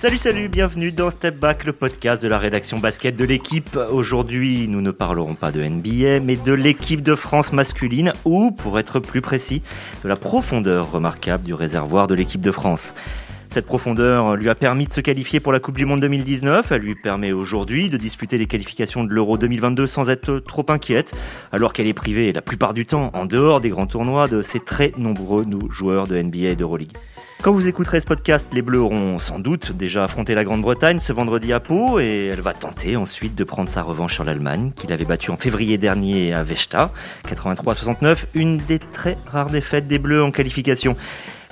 Salut, salut, bienvenue dans Step Back, le podcast de la rédaction basket de l'équipe. Aujourd'hui, nous ne parlerons pas de NBA, mais de l'équipe de France masculine, ou, pour être plus précis, de la profondeur remarquable du réservoir de l'équipe de France. Cette profondeur lui a permis de se qualifier pour la Coupe du Monde 2019. Elle lui permet aujourd'hui de disputer les qualifications de l'Euro 2022 sans être trop inquiète, alors qu'elle est privée la plupart du temps, en dehors des grands tournois, de ses très nombreux joueurs de NBA et d'Euroleague. Quand vous écouterez ce podcast, les Bleus auront sans doute déjà affronté la Grande-Bretagne ce vendredi à Pau et elle va tenter ensuite de prendre sa revanche sur l'Allemagne, qu'il avait battue en février dernier à Vechta, 83-69, une des très rares défaites des Bleus en qualification.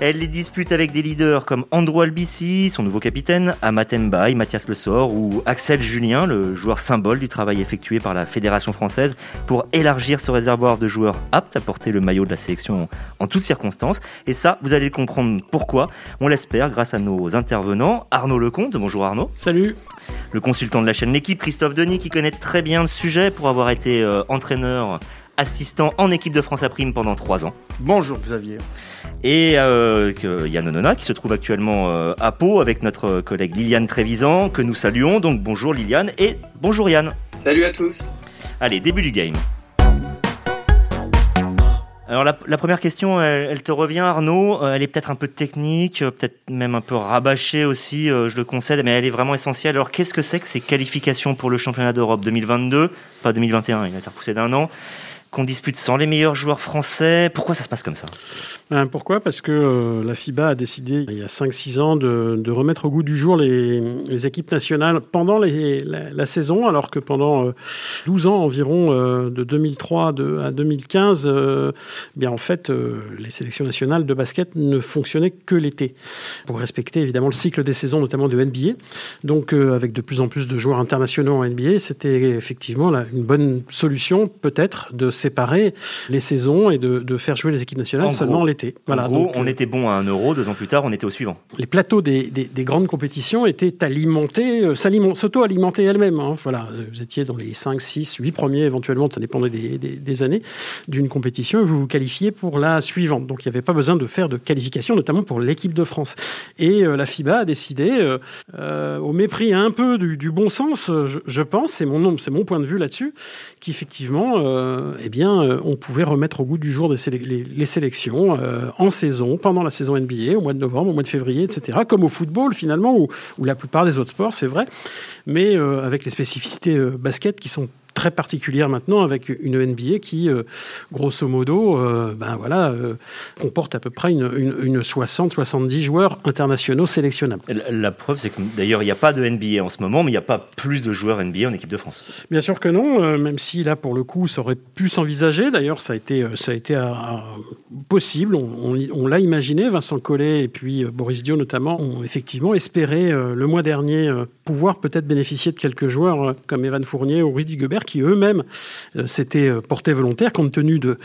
Elle les dispute avec des leaders comme Andrew Albici, son nouveau capitaine, Amat Mbaye, Mathias Le Sort ou Axel Julien, le joueur symbole du travail effectué par la Fédération française pour élargir ce réservoir de joueurs aptes à porter le maillot de la sélection en toutes circonstances. Et ça, vous allez comprendre pourquoi. On l'espère grâce à nos intervenants. Arnaud Lecomte, bonjour Arnaud. Salut. Le consultant de la chaîne L'équipe, Christophe Denis, qui connaît très bien le sujet pour avoir été euh, entraîneur assistant en équipe de France à prime pendant trois ans. Bonjour Xavier. Et euh, Yann Onona qui se trouve actuellement euh, à Pau avec notre collègue Liliane Trévisan que nous saluons. Donc bonjour Liliane et bonjour Yann. Salut à tous. Allez, début du game. Alors la, première question, elle, te revient Arnaud, euh, elle est peut-être un peu technique, euh, peut-être même un peu rabâchée aussi, je le concède, mais elle est vraiment essentielle. Alors qu'est-ce que c'est que ces qualifications pour le championnat d'Europe 2022, pas 2021, il a été repoussé d'un an qu'on dispute sans les meilleurs joueurs français. Pourquoi ça se passe comme ça? Ben, Pourquoi? Parce que euh, la FIBA a décidé il y a 5-6 ans de, remettre au goût du jour les, équipes nationales pendant la, saison, alors que pendant euh, 12 ans environ, euh, de 2003 de, à 2015, euh, bien en fait, les sélections nationales de basket ne fonctionnaient que l'été, pour respecter évidemment le cycle des saisons, notamment de NBA. Donc avec de plus en plus de joueurs internationaux en NBA, c'était effectivement une bonne solution peut-être de séparer les saisons et de, faire jouer les équipes nationales seulement l'été. Voilà, en gros, on euh, était bon à un euro, deux ans plus tard, on était au suivant. Les plateaux des, grandes compétitions étaient alimentés, euh, s'auto-alimentaient elles-mêmes. Hein. voilà, vous étiez dans les 5, 6, 8 premiers, éventuellement, ça dépendait des, années, d'une compétition, et vous vous qualifiez pour la suivante. Donc il n'y avait pas besoin de faire de qualification, notamment pour l'équipe de France. Et euh, la FIBA a décidé, au mépris un peu du, bon sens, je, pense, c'est mon, mon point de vue là-dessus, qu'effectivement, eh euh, on pouvait remettre au goût du jour les, sélections euh, en saison, pendant la saison NBA, au mois de novembre, au mois de février, etc. Comme au football, finalement, ou, la plupart des autres sports, c'est vrai, mais euh, avec les spécificités basket qui sont très particulière maintenant avec une NBA qui, euh, grosso modo, euh, ben voilà, euh, comporte à peu près une, une, 60-70 joueurs internationaux sélectionnables. La, preuve, c'est que d'ailleurs, il n'y a pas de NBA en ce moment, mais il n'y a pas plus de joueurs NBA en équipe de France. Bien sûr que non, même si là, pour le coup, ça aurait pu s'envisager. D'ailleurs, ça a été, ça a été possible. On, on, l'a imaginé. Vincent Collet et puis Boris Dio, notamment, ont effectivement espéré le mois dernier pouvoir peut-être bénéficier de quelques joueurs comme Evan Fournier ou Rudy Gobert qui eux-mêmes euh, s'étaient euh, portés volontaires compte tenu de,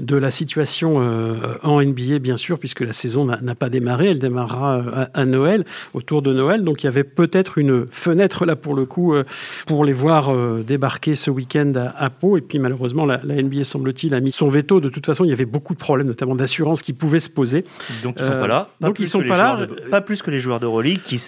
de la situation euh, en NBA, bien sûr, puisque la saison n'a pas démarré. Elle démarrera à, Noël, autour de Noël. Donc il y avait peut-être une fenêtre là pour le coup pour les voir débarquer ce week-end à, Pau. Et puis malheureusement, la, NBA semble-t-il a mis son veto. De toute façon, il y avait beaucoup de problèmes, notamment d'assurance, qui pouvaient se poser. Donc ils sont pas là. donc ils sont pas là. pas plus que les joueurs d'Euroleague qui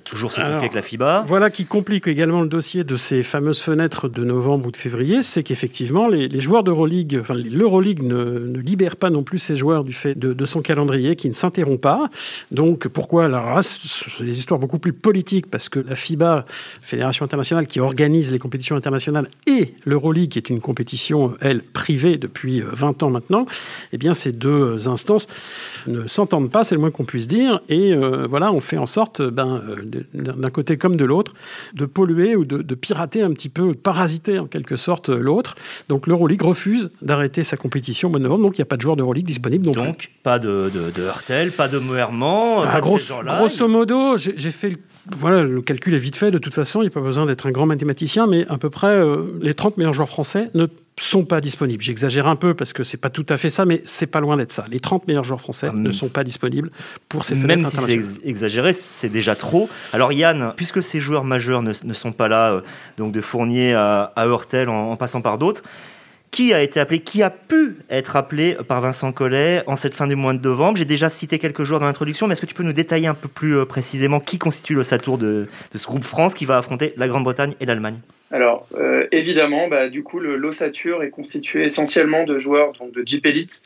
toujours ce conflit avec la FIBA. Voilà qui complique également le dossier de ces fameuses fenêtres de novembre ou de février, c'est qu'effectivement les, joueurs d'Euroleague, enfin l'Euroleague ne, ne, libère pas non plus ses joueurs du fait de, son calendrier qui ne s'interrompt pas. Donc pourquoi Alors c'est des histoires beaucoup plus politiques parce que la FIBA, Fédération internationale qui organise les compétitions internationales, et l'Euroleague qui est une compétition elle privée depuis 20 ans maintenant, eh bien ces deux instances ne s'entendent pas, c'est le moins qu'on puisse dire, et euh, voilà on fait en sorte ben, euh, d'un côté comme de l'autre, de polluer ou de, pirater un petit peu, de parasiter en quelque sorte l'autre. Donc l'Euroleague refuse d'arrêter sa compétition au mois de novembre, donc il n'y a pas de joueur d'Euroleague disponible. Donc, pas de, de, Hurtel, pas de Moerman. Ah, grosso modo, j'ai fait le voilà, le calcul est vite fait de toute façon, il n'y a pas besoin d'être un grand mathématicien, mais à peu près euh, les 30 meilleurs joueurs français ne sont pas disponibles. J'exagère un peu parce que c'est pas tout à fait ça, mais c'est pas loin d'être ça. Les 30 meilleurs joueurs français ah, ne sont pas disponibles pour ces fenêtres Même si c'est exagéré, c'est déjà trop. Alors Yann, puisque ces joueurs majeurs ne, sont pas là, euh, donc de Fournier à, à Hurtel en, passant par d'autres, qui a été appelé, qui a pu être appelé par Vincent Collet en cette fin du mois de novembre. J'ai déjà cité quelques joueurs dans l'introduction, mais est-ce que tu peux nous détailler un peu plus euh, précisément qui constitue le tour de, ce groupe France qui va affronter la Grande-Bretagne et l'Allemagne? Alors, euh, évidemment, bah, du coup, l'ossature est constitué essentiellement de joueurs donc, de Jeep Elite,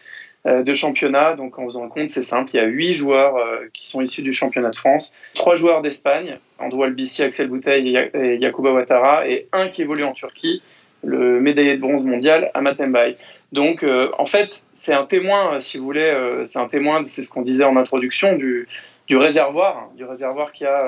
euh, de championnat. Donc, en faisant compte, c'est simple. Il y a huit joueurs qui sont issus du championnat de France, trois joueurs d'Espagne, Andrew Albici, Axel Bouteille et Yakuba Ouattara, et un qui évolue en Turquie, le médaillé de bronze mondial, Amat Mbaye. Donc, euh, en fait, c'est un témoin, euh, si vous voulez, euh, c'est un témoin, c'est ce qu'on disait en introduction, du, réservoir, du réservoir qu'il y a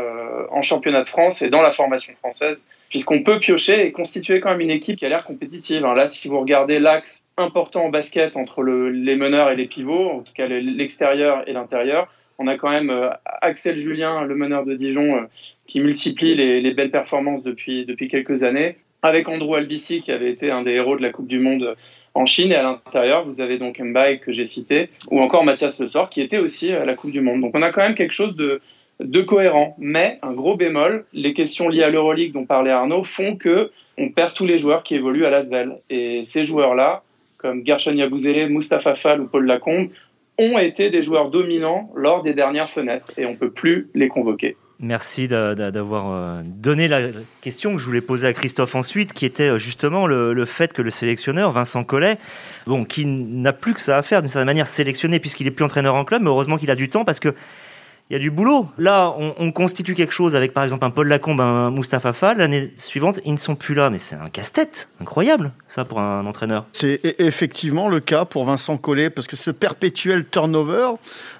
en championnat de France et dans la formation française, puisqu'on peut piocher et constituer quand même une équipe qui a l'air compétitive. Hein. Là, si vous regardez l'axe important en basket entre le, les meneurs et les pivots, en tout cas l'extérieur et l'intérieur, on a quand même Axel Julien, le meneur de Dijon, qui multiplie les, les, belles performances depuis quelques années avec Andrew Albici qui avait été un des héros de la Coupe du Monde en Chine et à l'intérieur vous avez donc Mbaye que j'ai cité ou encore Mathias Le Sort qui était aussi à la Coupe du Monde. Donc on a quand même quelque chose de, de cohérent, mais un gros bémol, les questions liées à l'Euroleague dont parlait Arnaud font que on perd tous les joueurs qui évoluent à l'Asvel et ces joueurs-là comme Gershon Yabouzélé, Mustapha Fall ou Paul Lacombe ont été des joueurs dominants lors des dernières fenêtres et on peut plus les convoquer. Merci d'avoir euh, donné la question que je voulais poser à Christophe ensuite, qui était euh, justement le, fait que le sélectionneur, Vincent Collet, bon, qui n'a plus que ça à faire d'une certaine manière sélectionner puisqu'il est plus entraîneur en club, mais heureusement qu'il a du temps parce que il y a du boulot. Là, on, constitue quelque chose avec, par exemple, un Paul Lacombe, un Mustapha Fall. L'année suivante, ils ne sont plus là. Mais c'est un casse-tête. Incroyable, ça, pour un entraîneur. C'est e-, effectivement le cas pour Vincent Collet, parce que ce perpétuel turnover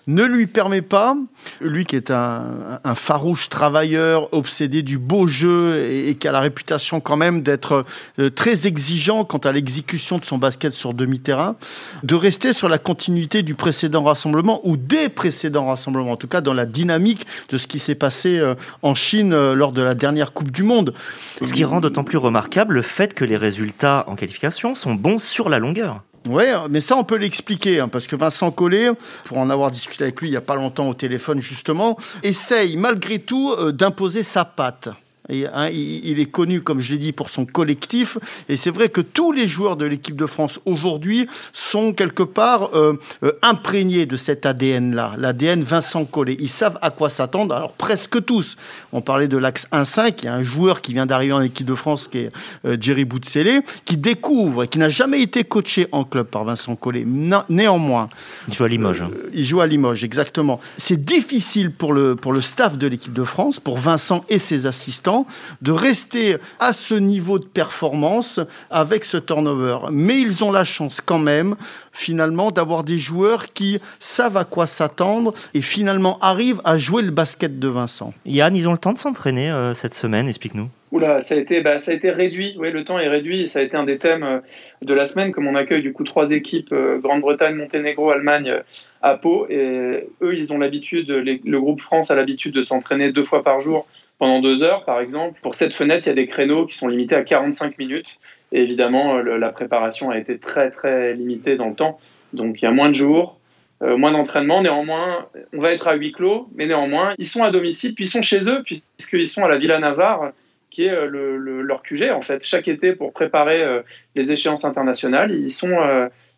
ne lui permet pas, lui qui est un, farouche travailleur, obsédé du beau jeu et, qui a la réputation quand même d'être euh, très exigeant quant à l'exécution de son basket sur demi-terrain, de rester sur la continuité du précédent rassemblement ou des précédents rassemblements, en tout cas dans la dynamique de ce qui s'est passé euh, en Chine euh, lors de la dernière Coupe du Monde. Ce qui rend d'autant plus remarquable le fait que les résultats en qualification sont bons sur la longueur. Oui, mais ça, on peut l'expliquer, hein, parce que Vincent Collet, pour en avoir discuté avec lui il n'y a pas longtemps au téléphone, justement, essaye malgré tout euh, d'imposer sa patte. Hein, il, est connu, comme je l'ai dit, pour son collectif. Et c'est vrai que tous les joueurs de l'équipe de France aujourd'hui sont quelque part euh, euh, imprégnés de cet ADN-là, l'ADN Vincent Collet. Ils savent à quoi s'attendre. Alors presque tous. On parlait de l'axe 1-5. Il y a un joueur qui vient d'arriver en équipe de France, qui est euh, Jerry Boutsele, qui découvre et qui n'a jamais été coaché en club par Vincent Collet. néanmoins, il joue à Limoges. Hein. il joue à Limoges, exactement. C'est difficile pour le pour le staff de l'équipe de France, pour Vincent et ses assistants de rester à ce niveau de performance avec ce turnover. Mais ils ont la chance quand même, finalement, d'avoir des joueurs qui savent à quoi s'attendre et finalement arrivent à jouer le basket de Vincent. Yann, ils ont le temps de s'entraîner euh, cette semaine, explique-nous. Oula, ça a été, bah, ça a été réduit. Oui, le temps est réduit. Ça a été un des thèmes euh, de la semaine, comme on accueille du coup trois équipes euh, Grande-Bretagne, Monténégro, Allemagne à Pau. Et eux, ils ont l'habitude, le groupe France a l'habitude de s'entraîner deux fois par jour pendant deux heures, par exemple. Pour cette fenêtre, il y a des créneaux qui sont limités à 45 minutes. Et évidemment, la préparation a été très, très limitée dans le temps. Donc, il y a moins de jours, euh, moins d'entraînement. Néanmoins, on va être à huis clos, mais néanmoins, ils sont à domicile, puis ils sont chez eux, puisqu'ils sont à la Villa Navarre, qui est euh, le, leur QG, en fait. Chaque été, pour préparer euh, les échéances internationales, ils sont,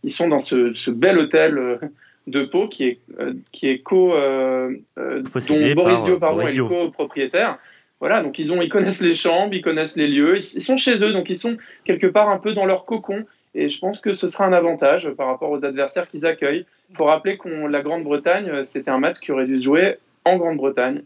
ils sont dans ce, ce bel hôtel de Pau qui est, qui est co, dont Boris Dio, pardon, est co-propriétaire. Voilà, donc ils, ont, ils connaissent les chambres, ils connaissent les lieux, ils, sont chez eux, donc ils sont quelque part un peu dans leur cocon. Et je pense que ce sera un avantage par rapport aux adversaires qu'ils accueillent. Il faut rappeler que la Grande-Bretagne, c'était un match qui aurait dû se jouer en Grande-Bretagne.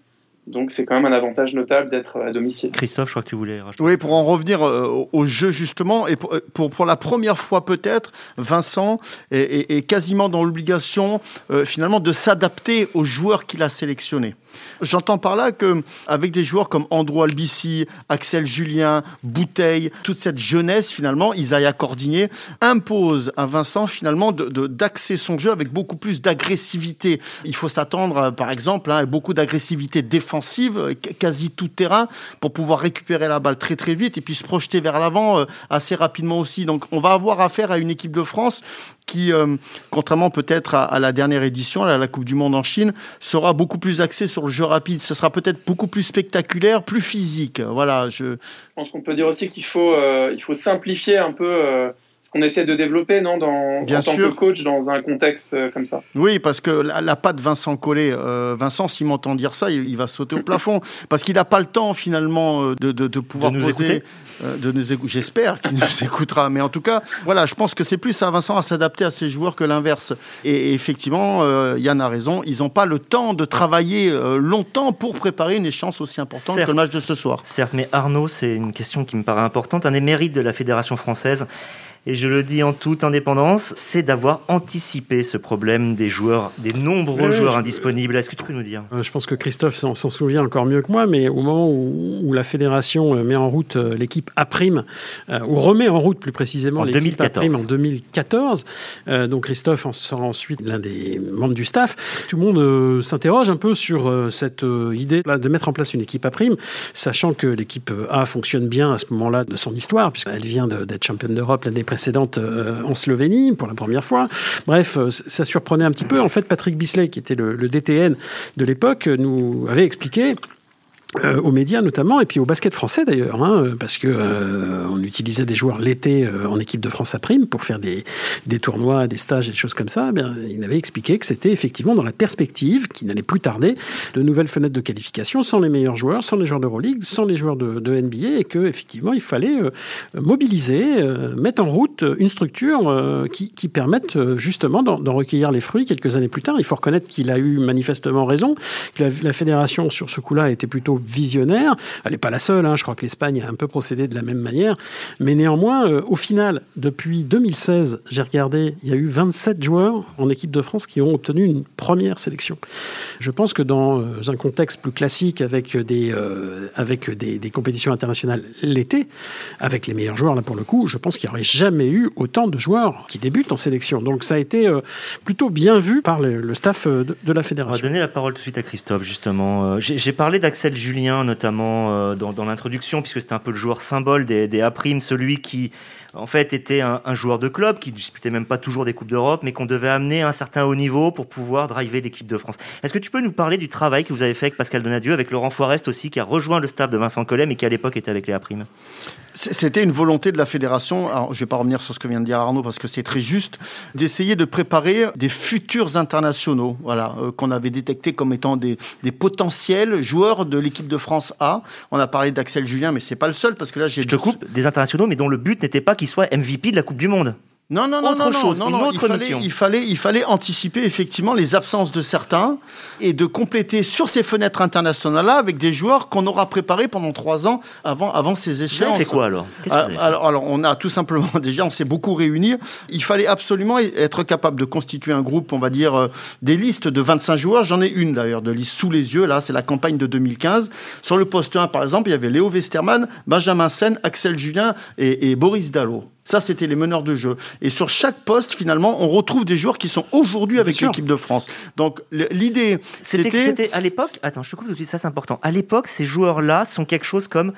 Donc c'est quand même un avantage notable d'être à domicile. Christophe, je crois que tu voulais rajouter. Oui, pour en revenir euh, au jeu justement, et pour, euh, pour, la première fois peut-être, Vincent est, quasiment dans l'obligation euh, finalement de s'adapter aux joueurs qu'il a sélectionnés. J'entends par là que avec des joueurs comme Andrew Albici, Axel Julien, Bouteille, toute cette jeunesse finalement, Isaiah Cordigné impose à Vincent finalement d'axer de, son jeu avec beaucoup plus d'agressivité. Il faut s'attendre par exemple à beaucoup d'agressivité défensive, quasi tout terrain, pour pouvoir récupérer la balle très très vite et puis se projeter vers l'avant euh, assez rapidement aussi. Donc on va avoir affaire à une équipe de France qui, euh, contrairement peut-être à, la dernière édition, à la Coupe du Monde en Chine, sera beaucoup plus axée sur le jeu rapide. Ce sera peut-être beaucoup plus spectaculaire, plus physique. Voilà. Je, pense qu'on peut dire aussi qu'il faut, euh, il faut simplifier un peu euh, qu'on essaie de développer, non, dans, Bien en tant sûr. que coach dans un contexte euh, comme ça. Oui, parce que la, la patte Vincent Collet, euh, Vincent, s'il m'entend dire ça, il, il va sauter au plafond. Parce qu'il n'a pas le temps, finalement, euh, de, de, de pouvoir De nous poser. écouter euh, de nous écouter. J'espère qu'il nous écoutera. Mais en tout cas, voilà, je pense que c'est plus à Vincent à s'adapter à ses joueurs que l'inverse. Et, et effectivement, euh, Yann a raison. Ils n'ont pas le temps de travailler euh, longtemps pour préparer une échéance aussi importante Certes. que le match de ce soir. Certes, mais Arnaud, c'est une question qui me paraît importante. Un des mérites de la Fédération française, et je le dis en toute indépendance, c'est d'avoir anticipé ce problème des joueurs, des nombreux joueurs je- indisponibles. Est-ce que tu peux nous dire? Euh, Je pense que Christophe s'en souvient encore mieux que moi, mais au moment où, où la fédération euh, met en route euh, l'équipe A', euh, ou remet en route plus précisément En l'équipe A' 2014. en 2014, euh, donc Christophe en sera ensuite l'un des membres du staff, tout le monde euh, s'interroge un peu sur cette idée de mettre en place une équipe A', sachant que l'équipe A fonctionne bien à ce moment-là de son histoire, puisqu'elle vient d'être championne d'Europe l'année précédente euh, en Slovénie pour la première fois. Bref, euh, ça surprenait un petit peu. En fait, Patrick Bisley, qui était le, le DTN de l'époque, nous avait expliqué euh, aux médias notamment, et puis au basket français d'ailleurs, hein, parce que euh, on utilisait des joueurs l'été euh, en équipe de France à prime pour faire des, des tournois, des stages, des choses comme ça. Eh bien, il avait expliqué que c'était effectivement dans la perspective, qui n'allait plus tarder, de nouvelles fenêtres de qualification sans les meilleurs joueurs, sans les joueurs d'Euroleague, sans les joueurs de, de NBA, et que effectivement il fallait euh, mobiliser, euh, mettre en route une structure euh, qui, qui permette justement d'en recueillir les fruits quelques années plus tard. Il faut reconnaître qu'il a eu manifestement raison, que la, la fédération sur ce coup-là était plutôt visionnaire. Elle n'est pas la seule, hein. je crois que l'Espagne a un peu procédé de la même manière. Mais néanmoins, euh, au final, depuis 2016, j'ai regardé, il y a eu 27 joueurs en équipe de France qui ont obtenu une première sélection. Je pense que dans euh, un contexte plus classique avec des, euh, avec des, des compétitions internationales l'été, avec les meilleurs joueurs là pour le coup, je pense qu'il n'y aurait jamais eu autant de joueurs qui débutent en sélection. Donc ça a été euh, plutôt bien vu par le, le staff de, de la On va fédération. donner la parole tout de suite à Christophe, justement. J'ai parlé d'Axel Notamment euh, dans, dans l'introduction, puisque c'était un peu le joueur symbole des, des A', celui qui, en fait, était un, un joueur de club, qui ne disputait même pas toujours des Coupes d'Europe, mais qu'on devait amener à un certain haut niveau pour pouvoir driver l'équipe de France. Est-ce que tu peux nous parler du travail que vous avez fait avec Pascal Donadieu, avec Laurent Forest aussi, qui a rejoint le staff de Vincent Collet, mais qui à l'époque était avec les. C- C'était une volonté de la fédération, alors je ne vais pas revenir sur ce que vient de dire Arnaud parce que c'est très juste, d'essayer de préparer des futurs internationaux, voilà, euh, qu'on avait détectés comme étant des, des potentiels joueurs de l'équipe de France A. On a parlé d'Axel Julien, mais c'est pas le seul parce que là j'ai Je te coupe, des internationaux, mais dont le but n'était pas qu'ils soient MVP de la Coupe du Monde. Non, non, non, Autre non, non, chose, non, une non, autre il, fallait, mission. il, fallait, il fallait anticiper effectivement les absences de certains et de compléter sur ces fenêtres internationales-là avec des joueurs qu'on aura préparés pendant trois ans avant, avant ces Vous avez échéances. fait quoi alors? Avez fait alors, alors, on a tout simplement, déjà, on s'est beaucoup réunis. Il fallait absolument être capable de constituer un groupe, on va dire, euh, des listes de 25 joueurs. J'en ai une d'ailleurs de liste sous les yeux, là, c'est la campagne de 2015. Sur le poste 1, par exemple, il y avait Léo Westermann, Benjamin Sen, Axel Julien et, et Boris Dallot. Ça, c'était les meneurs de jeu. Et sur chaque poste, finalement, on retrouve des joueurs qui sont aujourd'hui avec l'équipe de France. Donc, l'idée, C'était c'était... c'était à l'époque. Attends, je te coupe tout de suite, ça c'est important. À l'époque, ces joueurs-là sont quelque chose comme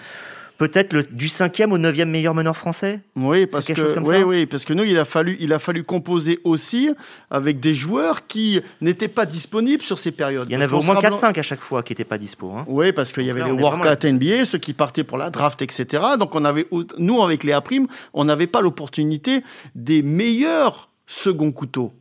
peut-être le- du cinquième au neuvième meilleur meneur français? Oui, parce que oui, oui, parce que nous, il a fallu, il a fallu composer aussi avec des joueurs qui n'étaient pas disponibles sur ces périodes. Il y en avait au moins se rappelle- 4-5 à chaque fois qui n'étaient pas dispo. hein. Oui, parce qu'il y avait Là, les on est Workout NBA, ceux qui partaient pour la draft, etc. Donc on avait, nous avec les A on n'avait pas l'opportunité des meilleurs second couteaux.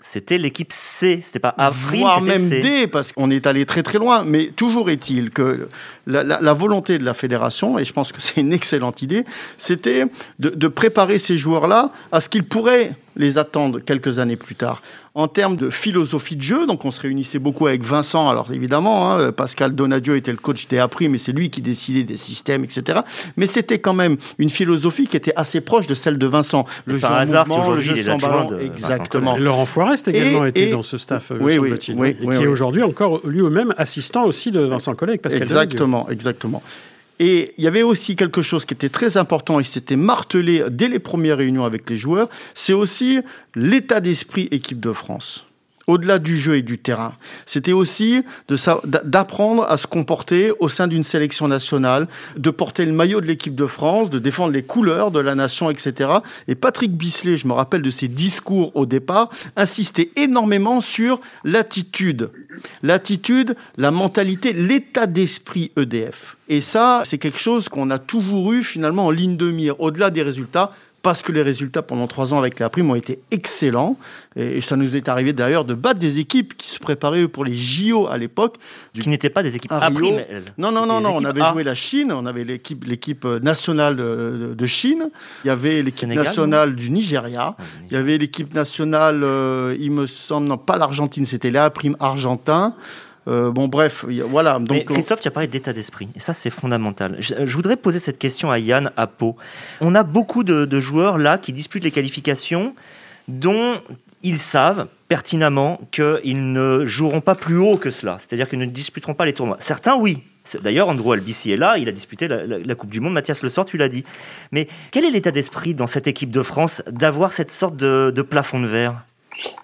C'était l'équipe C, c'était pas A', voire même C. D, parce qu'on est allé très très loin. Mais toujours est-il que la, la- la volonté de la fédération, et je pense que c'est une excellente idée, c'était de, de préparer ces joueurs-là à ce qu'ils pourraient les attendre quelques années plus tard. En termes de philosophie de jeu, donc on se réunissait beaucoup avec Vincent, alors évidemment, hein, Pascal Donadio était le coach des Apri, mais c'est lui qui décidait des systèmes, etc. Mais c'était quand même une philosophie qui était assez proche de celle de Vincent. Le par jeu hasard, mouvement, le jeu il sans ballon, de exactement. Et Laurent Forest également Et- était et- dans ce staff, euh, Oui, oui, semble-t-il, oui, et oui, qui est aujourd'hui encore lui-même assistant aussi de Vincent Collègue. Pascal Donadieu. Exactement, exactement. Et il y avait aussi quelque chose qui était très important et qui s'était martelé dès les premières réunions avec les joueurs, c'est aussi l'état d'esprit équipe de France. Au-delà du jeu et du terrain, c'était aussi d'apprendre à se comporter au sein d'une sélection nationale, de porter le maillot de l'équipe de France, de défendre les couleurs de la nation, etc. Et Patrick Bisley, je me rappelle de ses discours au départ, insistait énormément sur l'attitude. L'attitude, la mentalité, l'état d'esprit EDF. Et ça, c'est quelque chose qu'on a toujours eu finalement en ligne de mire, au-delà des résultats, parce que les résultats pendant trois ans avec la prime ont été excellents. Et, ça nous est arrivé d'ailleurs de battre des équipes qui se préparaient pour les JO à l'époque. Qui n'étaient pas des équipes à prime. Non, non, non, non. On avait joué la Chine, on avait l'équipe, l'équipe nationale de, Chine, il y avait l'équipe nationale du Nigeria, ah, il y avait l'équipe nationale, euh, il me semble, non pas l'Argentine, c'était la prime argentin. Euh, bon, bref, voilà. Donc, Mais Christophe, tu as parlé d'état d'esprit, et ça, c'est fondamental. Je, voudrais poser cette question à Yann à Pau. On a beaucoup de, joueurs là qui disputent les qualifications, dont ils savent pertinemment qu'ils ne joueront pas plus haut que cela, c'est-à-dire qu'ils ne disputeront pas les tournois. Certains, oui. D'ailleurs, Andrew Albici est là, il a disputé la, Coupe du Monde. Mathias Le Sort, tu l'as dit. Mais quel est l'état d'esprit dans cette équipe de France d'avoir cette sorte de plafond de verre?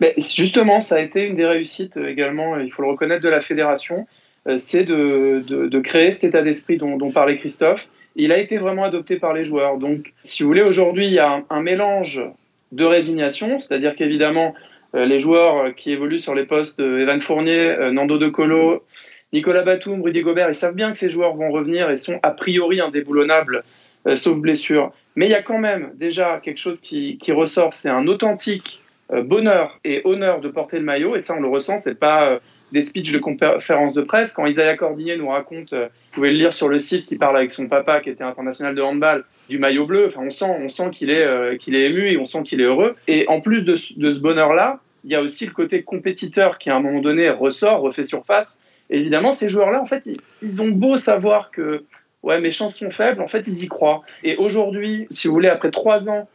Mais justement, ça a été une des réussites euh, également, il faut le reconnaître, de la fédération, euh, c'est de, de, créer cet état d'esprit dont, parlait Christophe. Il a été vraiment adopté par les joueurs. Donc, si vous voulez, aujourd'hui, il y a un, mélange de résignation, c'est-à-dire qu'évidemment, euh, les joueurs qui évoluent sur les postes Evan Fournier, Nando De Colo, Nicolas Batum, Rudy Gobert, ils savent bien que ces joueurs vont revenir et sont a priori indéboulonnables, sauf blessure. Mais il y a quand même déjà quelque chose qui, qui ressort, c'est un authentique euh, bonheur et honneur de porter le maillot, et ça on le ressent, c'est pas euh, des speeches de conférences de presse. Quand Isaiah Cordigné nous raconte, euh, vous pouvez le lire sur le site, qui parle avec son papa qui était international de handball du maillot bleu, enfin on sent, on sent qu'il est, qu'il est ému et on sent qu'il est heureux. Et en plus de, ce bonheur-là, il y a aussi le côté compétiteur qui à un moment donné ressort, refait surface. évidemment, ces joueurs-là, en fait, ils, ont beau savoir que ouais, mes chances sont faibles, en fait, ils y croient. Et aujourd'hui, si vous voulez, après trois ans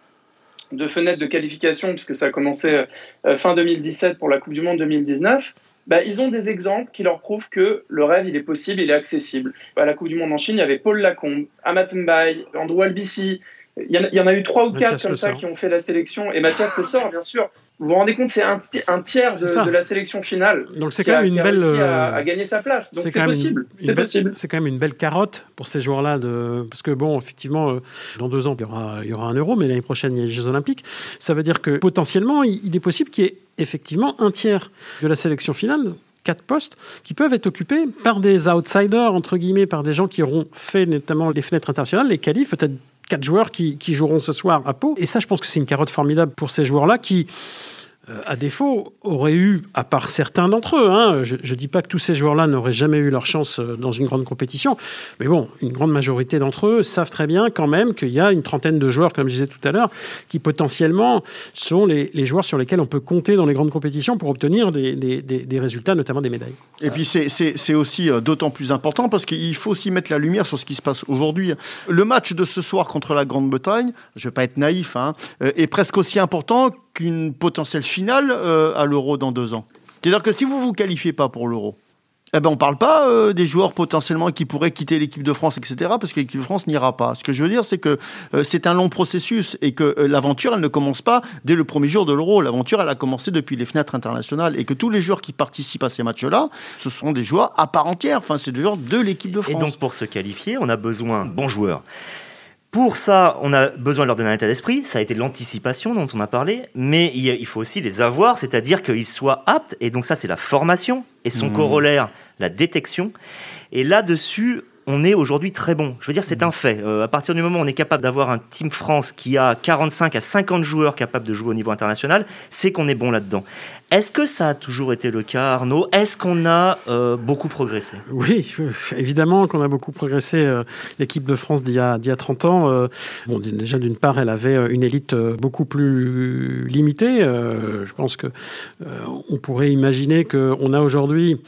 de fenêtre de qualification, puisque ça a commencé euh, fin 2017 pour la Coupe du Monde 2019, bah, ils ont des exemples qui leur prouvent que le rêve, il est possible, il est accessible. À la Coupe du Monde en Chine, il y avait Paul Lacombe, Amat Mbaye, Andrew Albici. Il y, en a, eu trois ou quatre comme ça qui ont fait la sélection. Et Mathias Le Sort, bien sûr. Vous vous rendez compte, c'est un, tiers de, la sélection finale. Donc c'est quand même une belle. À, à, gagner sa place. Donc c'est possible. C'est possible. C'est quand même une belle carotte pour ces joueurs-là, de... parce que bon, effectivement, euh, dans deux ans, il y aura, il y aura un euro, mais l'année prochaine, il y a les Jeux Olympiques. Ça veut dire que potentiellement, il est possible qu'il y ait effectivement un tiers de la sélection finale quatre postes qui peuvent être occupés par des outsiders, entre guillemets, par des gens qui auront fait notamment les fenêtres internationales, les qualifs, peut-être quatre joueurs qui, qui, joueront ce soir à Pau. Et ça, je pense que c'est une carotte formidable pour ces joueurs-là qui, à défaut, auraient eu, à part certains d'entre eux, hein, je ne dis pas que tous ces joueurs-là n'auraient jamais eu leur chance euh, dans une grande compétition, mais bon, une grande majorité d'entre eux savent très bien quand même qu'il y a une trentaine de joueurs, comme je disais tout à l'heure, qui potentiellement sont les, joueurs sur lesquels on peut compter dans les grandes compétitions pour obtenir des, des, résultats, notamment des médailles. Et puis c'est aussi euh, d'autant plus important parce qu'il faut aussi mettre la lumière sur ce qui se passe aujourd'hui. Le match de ce soir contre la Grande-Bretagne, je ne vais pas être naïf, hein, est presque aussi important qu'une potentielle finale euh, à l'Euro dans deux ans. C'est-à-dire que si vous ne vous qualifiez pas pour l'Euro, eh ben on ne parle pas euh, des joueurs potentiellement qui pourraient quitter l'équipe de France, etc., parce que l'équipe de France n'ira pas. Ce que je veux dire, c'est que euh, c'est un long processus et que l'aventure, elle ne commence pas dès le premier jour de l'Euro. L'aventure, elle a commencé depuis les fenêtres internationales et que tous les joueurs qui participent à ces matchs-là, ce sont des joueurs à part entière. Enfin, c'est des joueurs de l'équipe de France. Et donc, pour se qualifier, on a besoin de bons joueurs. Pour ça, on a besoin de leur donner un état d'esprit, ça a été l'anticipation dont on a parlé, mais il faut aussi les avoir, c'est-à-dire qu'ils soient aptes, et donc ça c'est la formation, et son mmh. corollaire, la détection. Et là-dessus, on est aujourd'hui très bon. Je veux dire, c'est un fait. Euh, à partir du moment où on est capable d'avoir un Team France qui a 45 à 50 joueurs capables de jouer au niveau international, c'est qu'on est bon là-dedans. Est-ce que ça a toujours été le cas, Arnaud? Est-ce qu'on a euh, beaucoup progressé? Oui, évidemment qu'on a beaucoup progressé. Euh, l'équipe de France d'il y, a 30 ans, bon, déjà d'une part, elle avait une élite beaucoup plus limitée. je pense que on pourrait imaginer qu'on a aujourd'hui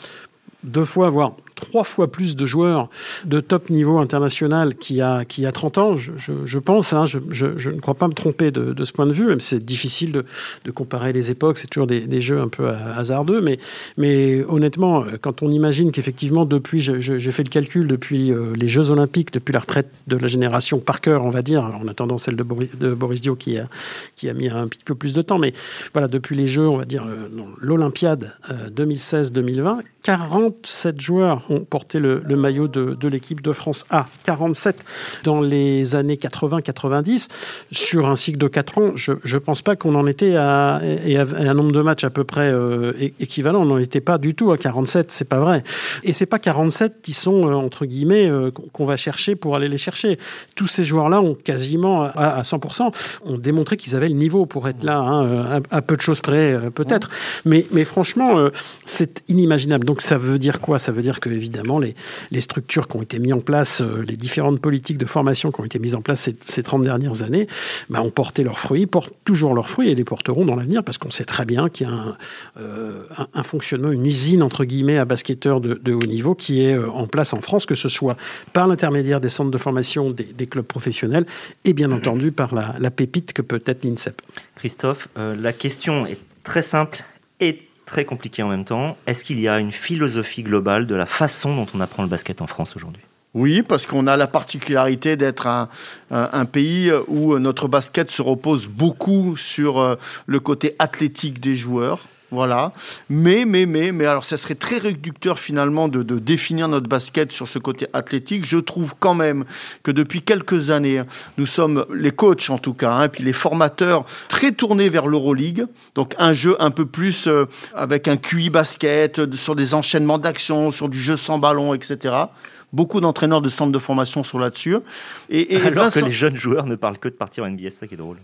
deux fois, voire trois fois plus de joueurs de top niveau international qu'il y a, qui a 30 ans, je, pense. Hein, je, ne crois pas me tromper de, ce point de vue, même si c'est difficile de, comparer les époques, c'est toujours des, jeux un peu hasardeux. Mais, mais honnêtement, quand on imagine qu'effectivement, depuis, j'ai fait le calcul, depuis euh, les Jeux Olympiques, depuis la retraite de la génération Parker, on va dire, en attendant celle de Boris, de Dio qui a, qui a mis un petit peu plus de temps, mais voilà, depuis les Jeux, on va dire, euh, l'Olympiade 2016-2020, euh, 47 joueurs ont porté le, maillot de, de l'équipe de France A. 47 dans les années 80-90. Sur un cycle de 4 ans, je ne pense pas qu'on en était à, un nombre de matchs à peu près euh, équivalent. On n'en était pas du tout à 47, c'est pas vrai. Et c'est pas 47 qui sont, euh, entre guillemets, euh, qu'on va chercher pour aller les chercher. Tous ces joueurs-là ont quasiment, à, 100%, ont démontré qu'ils avaient le niveau pour être là, hein, à, peu de choses près, peut-être. Mais, mais franchement, c'est inimaginable. Donc ça veut dire quoi? Ça veut dire que, évidemment, les, structures qui ont été mises en place, les différentes politiques de formation qui ont été mises en place ces, ces 30 dernières années, bah, ont porté leurs fruits, portent toujours leurs fruits et les porteront dans l'avenir parce qu'on sait très bien qu'il y a euh, un, fonctionnement, une usine entre guillemets à basketteurs de, haut niveau qui est euh, en place en France, que ce soit par l'intermédiaire des centres de formation des, clubs professionnels et bien entendu par la, pépite que peut être l'INSEP. Christophe, euh, la question est très simple et très compliquée en même temps. Est-ce qu'il y a une philosophie globale de la façon dont on apprend le basket en France aujourd'hui? Oui, parce qu'on a la particularité d'être un, un, pays où notre basket se repose beaucoup sur euh, le côté athlétique des joueurs. Voilà. Mais, mais, mais, mais, alors ça serait très réducteur finalement de, de, définir notre basket sur ce côté athlétique. Je trouve quand même que depuis quelques années, nous sommes les coachs en tout cas, hein, puis les formateurs très tournés vers l'Euroleague. Donc un jeu un peu plus euh, avec un QI basket, sur des enchaînements d'actions, sur du jeu sans ballon, etc. Beaucoup d'entraîneurs de centres de formation sont là-dessus. Et, Alors que les jeunes joueurs ne parlent que de partir en NBA, c'est ça qui est drôle.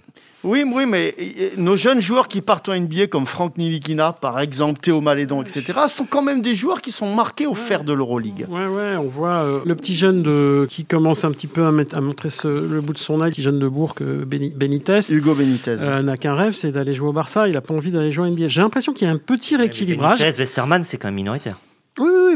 Oui, oui, mais nos jeunes joueurs qui partent en NBA, comme Franck Nilikina, par exemple, Théo Malédon, etc., sont quand même des joueurs qui sont marqués au fer de l'Euroleague. Ouais, ouais, on voit euh, le petit jeune de, qui commence un petit peu à, mettre, à montrer le bout de son œil, petit jeune de Bourg, euh, Benitez. Hugo Benitez. Euh, n'a qu'un rêve, c'est d'aller jouer au Barça. Il n'a pas envie d'aller jouer en NBA. J'ai l'impression qu'il y a un petit rééquilibrage. Benitez, Westerman, c'est quand même minoritaire.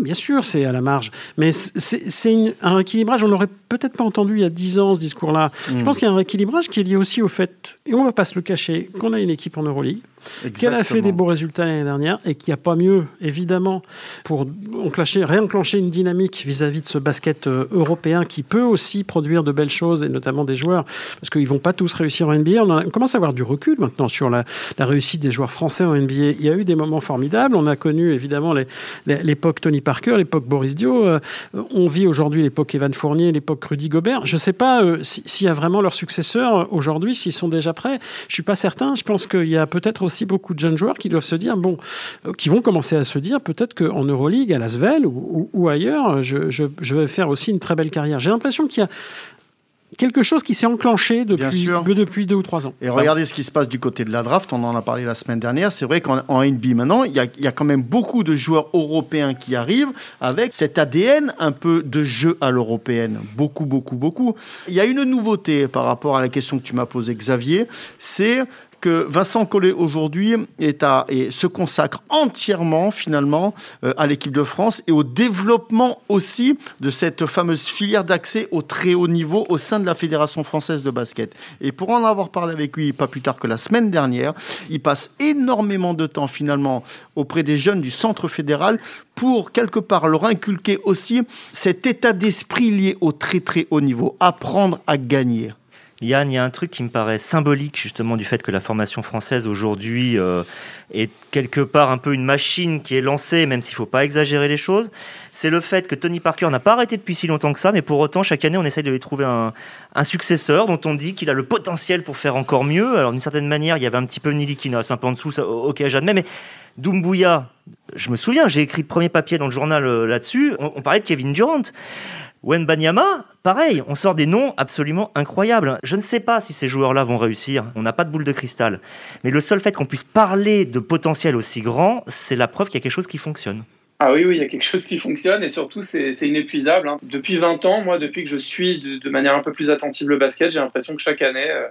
Bien sûr, c'est à la marge. Mais c'est un rééquilibrage. On n'aurait peut-être pas entendu il y a dix ans ce discours-là. Je hmm. pense qu'il y a un rééquilibrage qui est lié aussi au fait, et on ne va pas se le cacher, qu'on a une équipe en Euroleague qu'elle a fait des beaux résultats l'année dernière et qu'il n'y a pas mieux, évidemment, pour enclencher, réenclencher une dynamique vis-à-vis de ce basket euh, européen qui peut aussi produire de belles choses et notamment des joueurs, parce qu'ils ne vont pas tous réussir en NBA. On, commence à avoir du recul maintenant sur la, réussite des joueurs français en NBA. Il y a eu des moments formidables. On a connu évidemment l'époque Tony Parker, l'époque Boris Dio. Euh, on vit aujourd'hui l'époque Evan Fournier, l'époque Rudy Gobert. Je ne sais pas euh, s'il y a vraiment leurs successeurs aujourd'hui, s'ils sont déjà prêts. Je ne suis pas certain. Je pense qu'il y a peut-être aussi beaucoup de jeunes joueurs qui doivent se dire, bon, euh, qui vont commencer à se dire peut-être qu'en Euroleague, à Lasvel ou, ou, ailleurs, je, je, vais faire aussi une très belle carrière. J'ai l'impression qu'il y a quelque chose qui s'est enclenché depuis, depuis deux ou trois ans. Et regardez ce qui se passe du côté de la draft, on en a parlé la semaine dernière, c'est vrai qu'en NBA maintenant, il y, a, il y, a, quand même beaucoup de joueurs européens qui arrivent avec cet ADN un peu de jeu à l'européenne, beaucoup, beaucoup, beaucoup. Il y a une nouveauté par rapport à la question que tu m'as posée, Xavier, c'est que Vincent Collet aujourd'hui est à, et se consacre entièrement finalement euh, à l'équipe de France et au développement aussi de cette fameuse filière d'accès au très haut niveau au sein de la Fédération française de basket. Et pour en avoir parlé avec lui pas plus tard que la semaine dernière, il passe énormément de temps finalement auprès des jeunes du centre fédéral pour quelque part leur inculquer aussi cet état d'esprit lié au très très haut niveau, apprendre à gagner. Yann, il y a un truc qui me paraît symbolique justement du fait que la formation française aujourd'hui euh, est quelque part un peu une machine qui est lancée, même s'il ne faut pas exagérer les choses. C'est le fait que Tony Parker n'a pas arrêté depuis si longtemps que ça, mais pour autant, chaque année, on essaye de lui trouver un, successeur dont on dit qu'il a le potentiel pour faire encore mieux. Alors d'une certaine manière, il y avait un petit peu Nilikina, un peu en dessous, ça, ok, j'admets, mais Doumbouya, je me souviens, j'ai écrit le premier papier dans le journal euh, là-dessus, on, on parlait de Kevin Durant. Banyama, pareil, on sort des noms absolument incroyables. Je ne sais pas si ces joueurs-là vont réussir, on n'a pas de boule de cristal. Mais le seul fait qu'on puisse parler de potentiel aussi grand, c'est la preuve qu'il y a quelque chose qui fonctionne. Ah oui, oui, il y a quelque chose qui fonctionne et surtout c'est inépuisable. Hein. Depuis 20 ans, moi, depuis que je suis de, manière un peu plus attentive le basket, j'ai l'impression que chaque année, euh,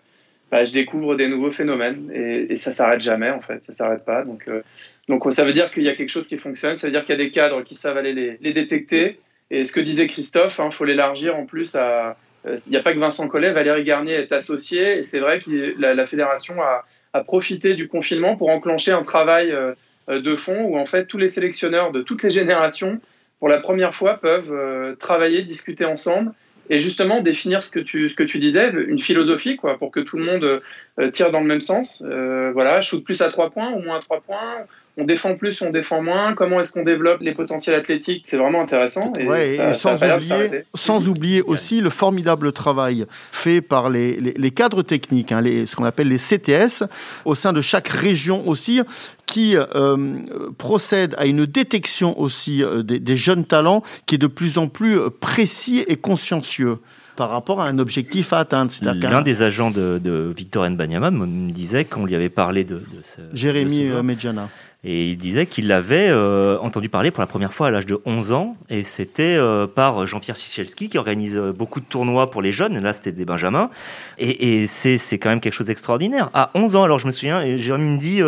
bah, je découvre des nouveaux phénomènes et, et ça s'arrête jamais en fait, ça s'arrête pas. Donc, euh, donc ça veut dire qu'il y a quelque chose qui fonctionne, ça veut dire qu'il y a des cadres qui savent aller les détecter et ce que disait Christophe, il hein, faut l'élargir en plus à. Euh, il n'y a pas que Vincent Collet, Valérie Garnier est associée et c'est vrai que la, fédération a, profité du confinement pour enclencher un travail euh, de fond où en fait tous les sélectionneurs de toutes les générations, pour la première fois, peuvent euh, travailler, discuter ensemble et justement définir ce que tu, ce que tu disais, une philosophie, quoi, pour que tout le monde tire dans le même sens. voilà, shoot plus à trois points ou moins à trois points on défend plus, on défend moins, comment est-ce qu'on développe les potentiels athlétiques, c'est vraiment intéressant. Et, sans, oublier, sans oublier aussi le formidable travail fait par les, cadres techniques, hein, les, ce qu'on appelle les CTS, au sein de chaque région aussi, qui euh, procède à une détection aussi euh, des, jeunes talents qui est de plus en plus précis et consciencieux par rapport à un objectif à atteindre. L'un des agents de, Victor Nbanyama me disait qu'on lui avait parlé de, ce, Jérémy euh, Medjana. Et il disait qu'il l'avait euh, entendu parler pour la première fois à l'âge de 11 ans. Et c'était euh, par Jean-Pierre Sichelski qui organise euh, beaucoup de tournois pour les jeunes. Là, c'était des Benjamins. Et, et c'est, quand même quelque chose d'extraordinaire. À 11 ans, alors je me souviens, et Jérémy me dit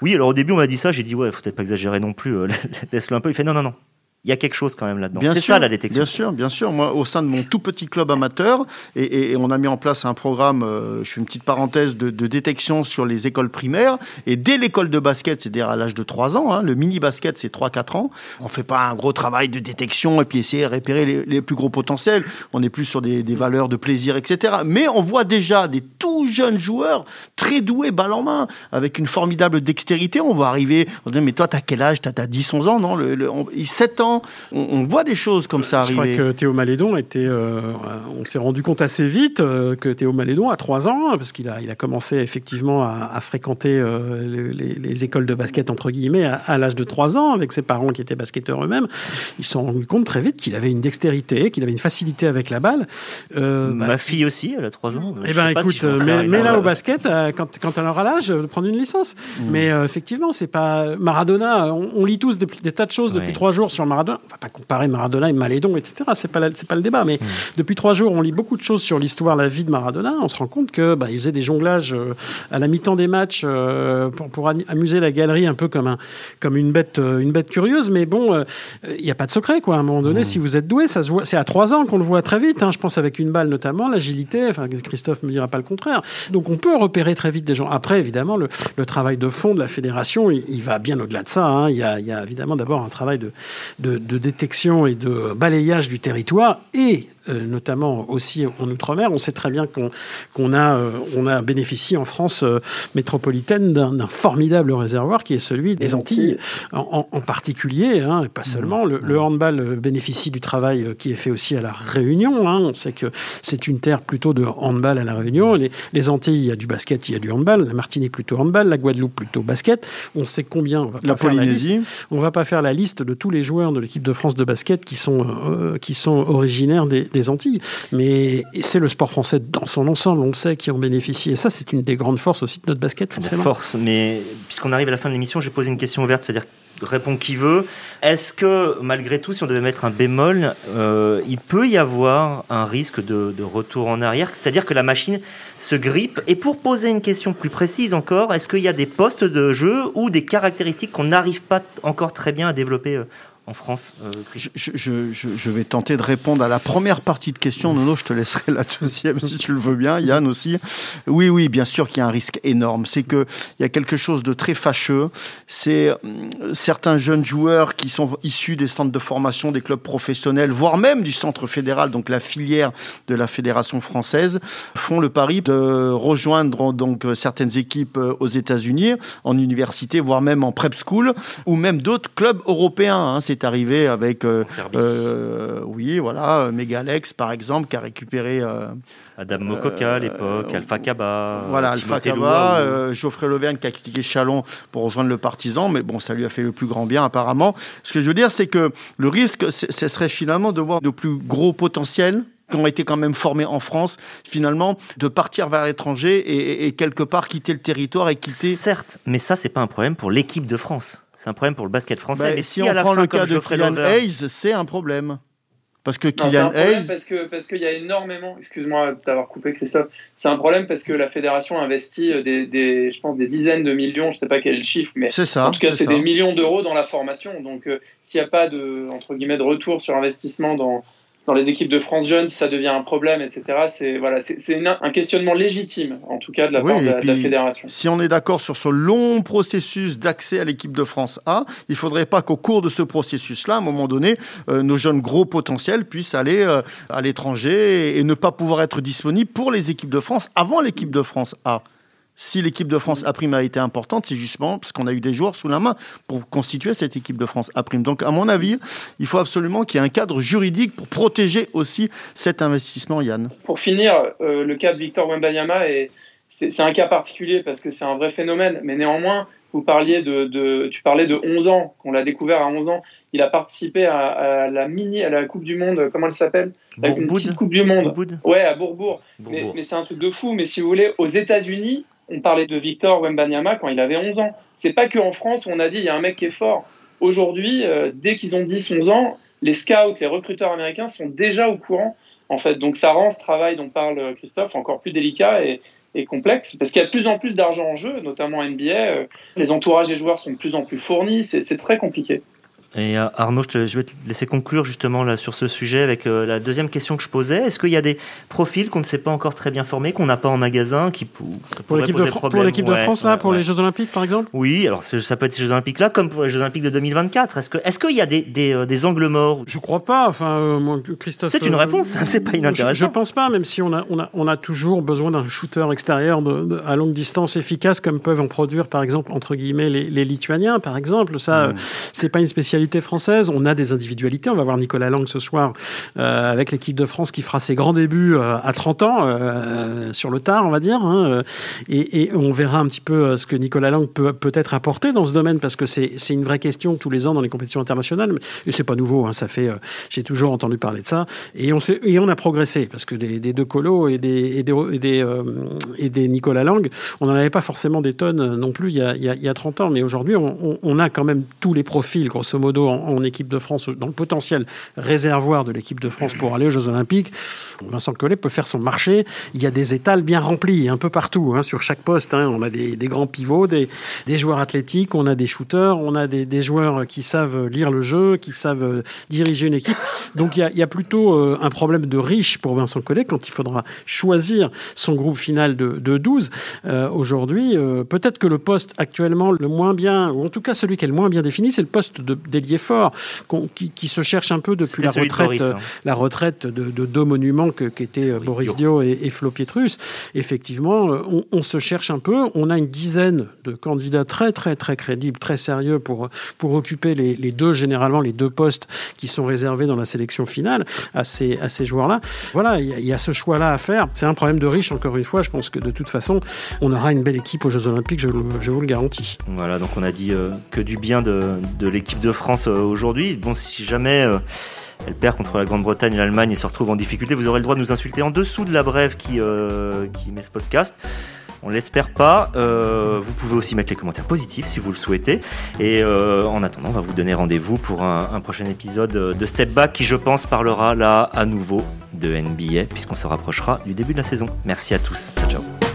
Oui, alors au début, on m'a dit ça. J'ai dit Ouais, faut peut-être pas exagérer non plus. Laisse-le un peu. Il fait Non, non, non il y a quelque chose quand même là-dedans. C'est ça la détection. Bien sûr, bien sûr. Moi, au sein de mon tout petit club amateur, et, on a mis en place un programme, euh, je fais une petite parenthèse, de, détection sur les écoles primaires. Et dès l'école de basket, c'est-à-dire à, l'âge de 3 ans, hein, le mini-basket, c'est 3-4 ans, on ne fait pas un gros travail de détection et puis essayer de repérer les, plus gros potentiels. On est plus sur des, valeurs de plaisir, etc. Mais on voit déjà des tout jeunes joueurs, très doués, balle en main, avec une formidable dextérité. On va arriver, on dit, mais toi, t'as quel âge? T'as 10-11 ans, non? Le, 7 ans on, voit des choses comme ça arriver. Je crois que Théo Malédon était. Euh, on s'est rendu compte assez vite euh, que Théo Malédon, à 3 ans, parce qu'il a, il a commencé effectivement à, fréquenter euh, les, écoles de basket, entre guillemets, à, l'âge de 3 ans, avec ses parents qui étaient basketteurs eux-mêmes. Ils se sont rendus compte très vite qu'il avait une dextérité, qu'il avait une facilité avec la balle. Ma bah, fille aussi, elle a 3 ans. Eh bien, écoute, mais, là au basket, quand, quand elle aura l'âge de prendre une licence. Mm. Mais effectivement, c'est pas. Maradona, on, lit tous des, tas de choses depuis 3 jours sur Maradona Maradona. On va pas comparer Maradona et Malédon, etc. C'est pas c'est pas le débat. Mais hmm. depuis trois jours, on lit beaucoup de choses sur l'histoire, la vie de Maradona. On se rend compte que bah, il faisait des jonglages euh, à la mi-temps des matchs euh, pour, pour, amuser la galerie, un peu comme un comme une bête euh, une bête curieuse. Mais bon, il n'y a pas de secret quoi. À un moment donné, hmm. si vous êtes doué, ça se voit. C'est à trois ans qu'on le voit très vite. Hein. Je pense avec une balle notamment, l'agilité. Enfin, Christophe me dira pas le contraire. Donc on peut repérer très vite des gens. Après, évidemment, le, le travail de fond de la fédération, il, va bien au-delà de ça. Hein. Il, y a, il, y a, évidemment d'abord un travail de, de, de détection et de balayage du territoire et notamment aussi en Outre-mer. On sait très bien qu'on a, euh, on a bénéficié en France euh, métropolitaine d'un formidable réservoir qui est celui des Antilles, en, particulier, hein, et pas seulement. Le, handball bénéficie du travail qui est fait aussi à La Réunion. Hein. On sait que c'est une terre plutôt de handball à La Réunion. Les, les, Antilles, il y a du basket, il y a du handball. La Martinique, plutôt handball. La Guadeloupe, plutôt basket. On sait combien. On va la Polynésie. on ne va pas faire la liste de tous les joueurs de l'équipe de France de basket qui sont, qui sont originaires des, des Antilles. Mais c'est le sport français dans son ensemble, on le sait, qui en bénéficie. Et ça, c'est une des grandes forces aussi de notre basket, forcément. Force, mais puisqu'on arrive à la fin de l'émission, je vais poser une question ouverte, c'est-à-dire répond qui veut. Est-ce que, malgré tout, si on devait mettre un bémol, euh, il peut y avoir un risque de, de retour en arrière? C'est-à-dire que la machine se grippe. Et pour poser une question plus précise encore, est-ce qu'il y a des postes de jeu ou des caractéristiques qu'on n'arrive pas encore très bien à développer euh, en France euh, je, vais tenter de répondre à la première partie de question. Nono, je te laisserai la deuxième si tu le veux bien. Yann aussi. Oui, oui, bien sûr qu'il y a un risque énorme. C'est qu'il y a quelque chose de très fâcheux. C'est hum, certains jeunes joueurs qui sont issus des centres de formation, des clubs professionnels, voire même du centre fédéral, donc la filière de la fédération française, font le pari de rejoindre donc certaines équipes euh, aux États-Unis, en université, voire même en prep school, ou même d'autres clubs européens. Hein. C'est arrivé avec, euh, euh, oui, voilà, Megalex par exemple, qui a récupéré. Euh, Adam Mokoka à l'époque, Alpha Kaba. Voilà, Alpha Kaba, Geoffrey Leverne qui a quitté Chalon pour rejoindre le Partisan, mais bon, ça lui a fait le plus grand bien apparemment. Ce que je veux dire, c'est que le risque, ce serait finalement de voir de plus gros potentiels qui ont été quand même formés en France, finalement, de partir vers l'étranger et, quelque part quitter le territoire et quitter. Certes, mais ça, c'est pas un problème pour l'équipe de France. C'est un problème pour le basket français. Bah, si, on prend le cas de Kylian Hayes, c'est un problème. Parce que Kylian Hayes. Parce qu'il parce qu'il y a énormément, excuse-moi d'avoir coupé Christophe, c'est un problème parce que la fédération investit euh, des, des, je pense, des dizaines de millions, je ne sais pas quel est le chiffre, mais ça, en tout cas, c'est des millions d'euros dans la formation. Donc, euh, s'il n'y a pas de, entre guillemets, de retour sur investissement dans, dans les équipes de France jeunes, ça devient un problème, etc. C'est voilà, c'est un questionnement légitime, en tout cas de la part de, la fédération. Si on est d'accord sur ce long processus d'accès à l'équipe de France A, il faudrait pas qu'au cours de ce processus-là, à un moment donné, euh, nos jeunes gros potentiels puissent aller euh, à l'étranger et ne pas pouvoir être disponibles pour les équipes de France avant l'équipe de France A si l'équipe de France A' a été importante, c'est justement parce qu'on a eu des joueurs sous la main pour constituer cette équipe de France A'. Donc, à mon avis, il faut absolument qu'il y ait un cadre juridique pour protéger aussi cet investissement, Yann. Pour finir, euh, le cas de Victor Wembanyama, c'est un cas particulier parce que c'est un vrai phénomène, mais néanmoins, vous parliez de, tu parlais de 11 ans, qu'on l'a découvert à 11 ans. Il a participé à, la mini, à la Coupe du Monde, comment elle s'appelle? Une petite Coupe du Monde. Ouais, à Bourbourg. Mais, mais c'est un truc de fou. Mais si vous voulez, aux États-Unis, on parlait de Victor Wembanyama quand il avait 11 ans. C'est pas qu'en France on a dit il y a un mec qui est fort. Aujourd'hui, euh, dès qu'ils ont 10-11 ans, les scouts, les recruteurs américains sont déjà au courant. En fait, donc ça rend ce travail dont parle Christophe encore plus délicat et, complexe parce qu'il y a de plus en plus d'argent en jeu, notamment NBA. Euh, les entourages des joueurs sont de plus en plus fournis. C'est très compliqué. Et euh, Arnaud, je, vais te laisser conclure justement là, sur ce sujet avec euh, la deuxième question que je posais. Est-ce qu'il y a des profils qu'on ne sait pas encore très bien formés, qu'on n'a pas en magasin, qui pour l'équipe de, pour l'équipe de France, là, pour les Jeux Olympiques par exemple? Oui, alors ça peut être ces Jeux Olympiques là, comme pour les Jeux Olympiques de 2024. Est-ce que est-ce qu'il y a des, des, euh, des, angles morts? Je crois pas. Enfin, moi, Christophe. C'est une réponse. c'est pas inintéressant. Je, je, pense pas, même si on a on a, on a toujours besoin d'un shooter extérieur de, à longue distance efficace, comme peuvent en produire par exemple entre guillemets les, les Lituaniens, par exemple. Ça, hmm. c'est pas une spécialité française on a des individualités. On va voir Nicolas Lang ce soir euh, avec l'équipe de France qui fera ses grands débuts euh, à 30 ans, euh, sur le tard, on va dire. Hein, et, on verra un petit peu ce que Nicolas Lang peut peut-être apporter dans ce domaine, parce que c'est une vraie question tous les ans dans les compétitions internationales. Et c'est pas nouveau, hein, ça fait, j'ai toujours entendu parler de ça. Et on, on a progressé, parce que des, deux colos et des, et des, et des, Nicolas Lang, on n'en avait pas forcément des tonnes non plus il y a, il y a, 30 ans. Mais aujourd'hui, on, a quand même tous les profils, grosso modo, en, équipe de France, dans le potentiel réservoir de l'équipe de France pour aller aux Jeux Olympiques, Vincent Collet peut faire son marché. Il y a des étals bien remplis, un peu partout, hein, sur chaque poste. Hein. On a des, grands pivots, des, joueurs athlétiques, on a des shooters, on a des, joueurs qui savent lire le jeu, qui savent diriger une équipe. Donc il y a, plutôt euh, un problème de riche pour Vincent Collet quand il faudra choisir son groupe final de, 12. Euh, aujourd'hui, euh, peut-être que le poste actuellement le moins bien, ou en tout cas celui qui est le moins bien défini, c'est le poste d'ailier fort qui, se cherche un peu depuis la retraite, hein. la retraite de, deux monuments qu'étaient euh, Boris Dio et, et, Flo Pietrus. Effectivement, euh, on, se cherche un peu. On a une dizaine de candidats très très très crédibles, très sérieux pour pour occuper les, les deux généralement les deux postes qui sont réservés dans la sélection finale à ces à ces joueurs-là. Voilà, il y, a ce choix-là à faire. C'est un problème de riche encore une fois. Je pense que de toute façon, on aura une belle équipe aux Jeux Olympiques. Je, je vous le garantis. Voilà, donc on a dit euh, que du bien de, de l'équipe de France aujourd'hui Bon, si jamais euh, elle perd contre la Grande-Bretagne et l'Allemagne et se retrouve en difficulté, vous aurez le droit de nous insulter en dessous de la brève qui, euh, met ce podcast. On l'espère pas. Euh, vous pouvez aussi mettre les commentaires positifs si vous le souhaitez. Et en attendant, on va vous donner rendez-vous pour un, un, prochain épisode de Step Back qui, je pense, parlera là à nouveau de NBA puisqu'on se rapprochera du début de la saison. Merci à tous. Ciao, ciao.